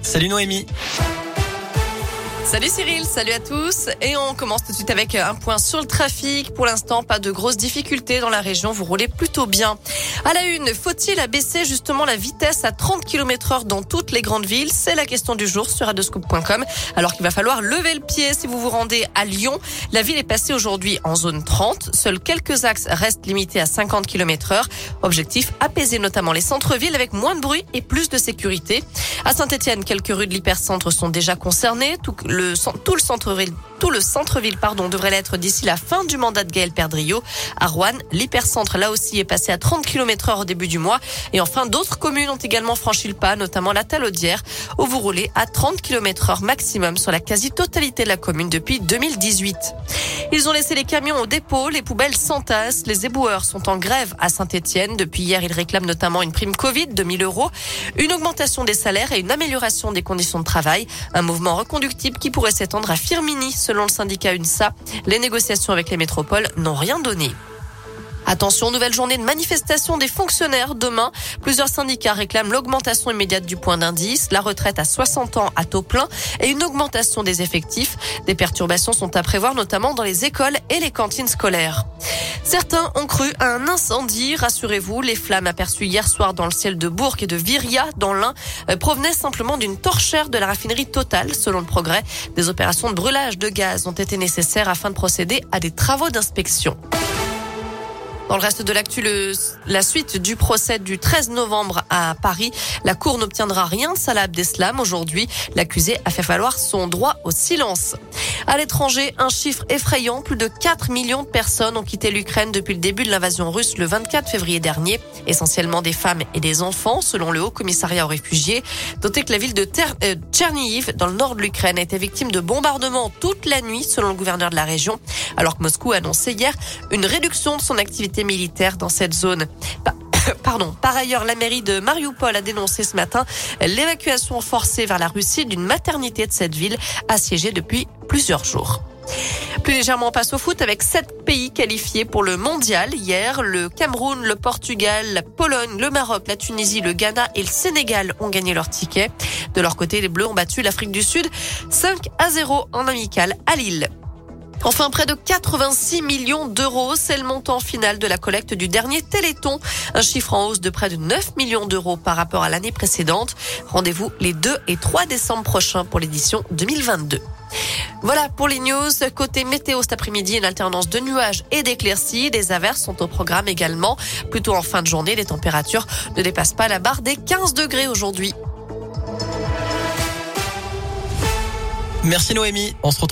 Salut Noémie. Salut Cyril, salut à tous. Et on commence tout de suite avec un point sur le trafic. Pour l'instant, pas de grosses difficultés dans la région. Vous roulez plutôt bien. À la une, faut-il abaisser justement la vitesse à 30 km heure dans toutes les grandes villes? C'est la question du jour sur radescoop.com. Alors qu'il va falloir lever le pied si vous vous rendez à Lyon. La ville est passée aujourd'hui en zone 30. Seuls quelques axes restent limités à 50 km heure. Objectif, apaiser notamment les centres-villes avec moins de bruit et plus de sécurité. À Saint-Etienne, quelques rues de l'hypercentre sont déjà concernées. Tout le centre-ville tout le centre-ville pardon devrait l'être d'ici la fin du mandat de Gaël Perdriau. À Rouen, l'hypercentre là aussi est passé à 30 km heure au début du mois. Et enfin, d'autres communes ont également franchi le pas, notamment la Talaudière, où vous roulez à 30 km heure maximum sur la quasi-totalité de la commune depuis 2018. Ils ont laissé les camions au dépôt, les poubelles s'entassent, les éboueurs sont en grève à Saint-Etienne. Depuis hier, ils réclament notamment une prime Covid de 1000 euros, une augmentation des salaires et une amélioration des conditions de travail. Un mouvement reconductible qui pourrait s'étendre à Firmini, selon le syndicat UNSA. Les négociations avec les métropoles n'ont rien donné. Attention, nouvelle journée de manifestation des fonctionnaires demain. Plusieurs syndicats réclament l'augmentation immédiate du point d'indice, la retraite à 60 ans à taux plein et une augmentation des effectifs. Des perturbations sont à prévoir notamment dans les écoles et les cantines scolaires. Certains ont cru à un incendie. Rassurez-vous, les flammes aperçues hier soir dans le ciel de Bourg et de Viria, dans l'Ain, euh, provenaient simplement d'une torchère de la raffinerie totale. Selon le progrès, des opérations de brûlage de gaz ont été nécessaires afin de procéder à des travaux d'inspection. Dans le reste de l'actu, la suite du procès du 13 novembre à Paris. La Cour n'obtiendra rien de Salah Abdeslam aujourd'hui. L'accusé a fait valoir son droit au silence. À l'étranger, un chiffre effrayant. Plus de 4 millions de personnes ont quitté l'Ukraine depuis le début de l'invasion russe le 24 février dernier. Essentiellement des femmes et des enfants, selon le Haut Commissariat aux réfugiés. Notez que la ville de euh, Tchernihiv, dans le nord de l'Ukraine, a été victime de bombardements toute la nuit, selon le gouverneur de la région. Alors que Moscou a annoncé hier une réduction de son activité militaires dans cette zone. Pardon. Par ailleurs, la mairie de Mariupol a dénoncé ce matin l'évacuation forcée vers la Russie d'une maternité de cette ville assiégée depuis plusieurs jours. Plus légèrement, on passe au foot avec sept pays qualifiés pour le mondial. Hier, le Cameroun, le Portugal, la Pologne, le Maroc, la Tunisie, le Ghana et le Sénégal ont gagné leur ticket. De leur côté, les Bleus ont battu l'Afrique du Sud 5 à 0 en amical à Lille. Enfin, près de 86 millions d'euros, c'est le montant final de la collecte du dernier Téléthon. Un chiffre en hausse de près de 9 millions d'euros par rapport à l'année précédente. Rendez-vous les 2 et 3 décembre prochains pour l'édition 2022. Voilà pour les news. Côté météo cet après-midi, une alternance de nuages et d'éclaircies. Des averses sont au programme également. Plutôt en fin de journée, les températures ne dépassent pas la barre des 15 degrés aujourd'hui. Merci Noémie. On se retrouve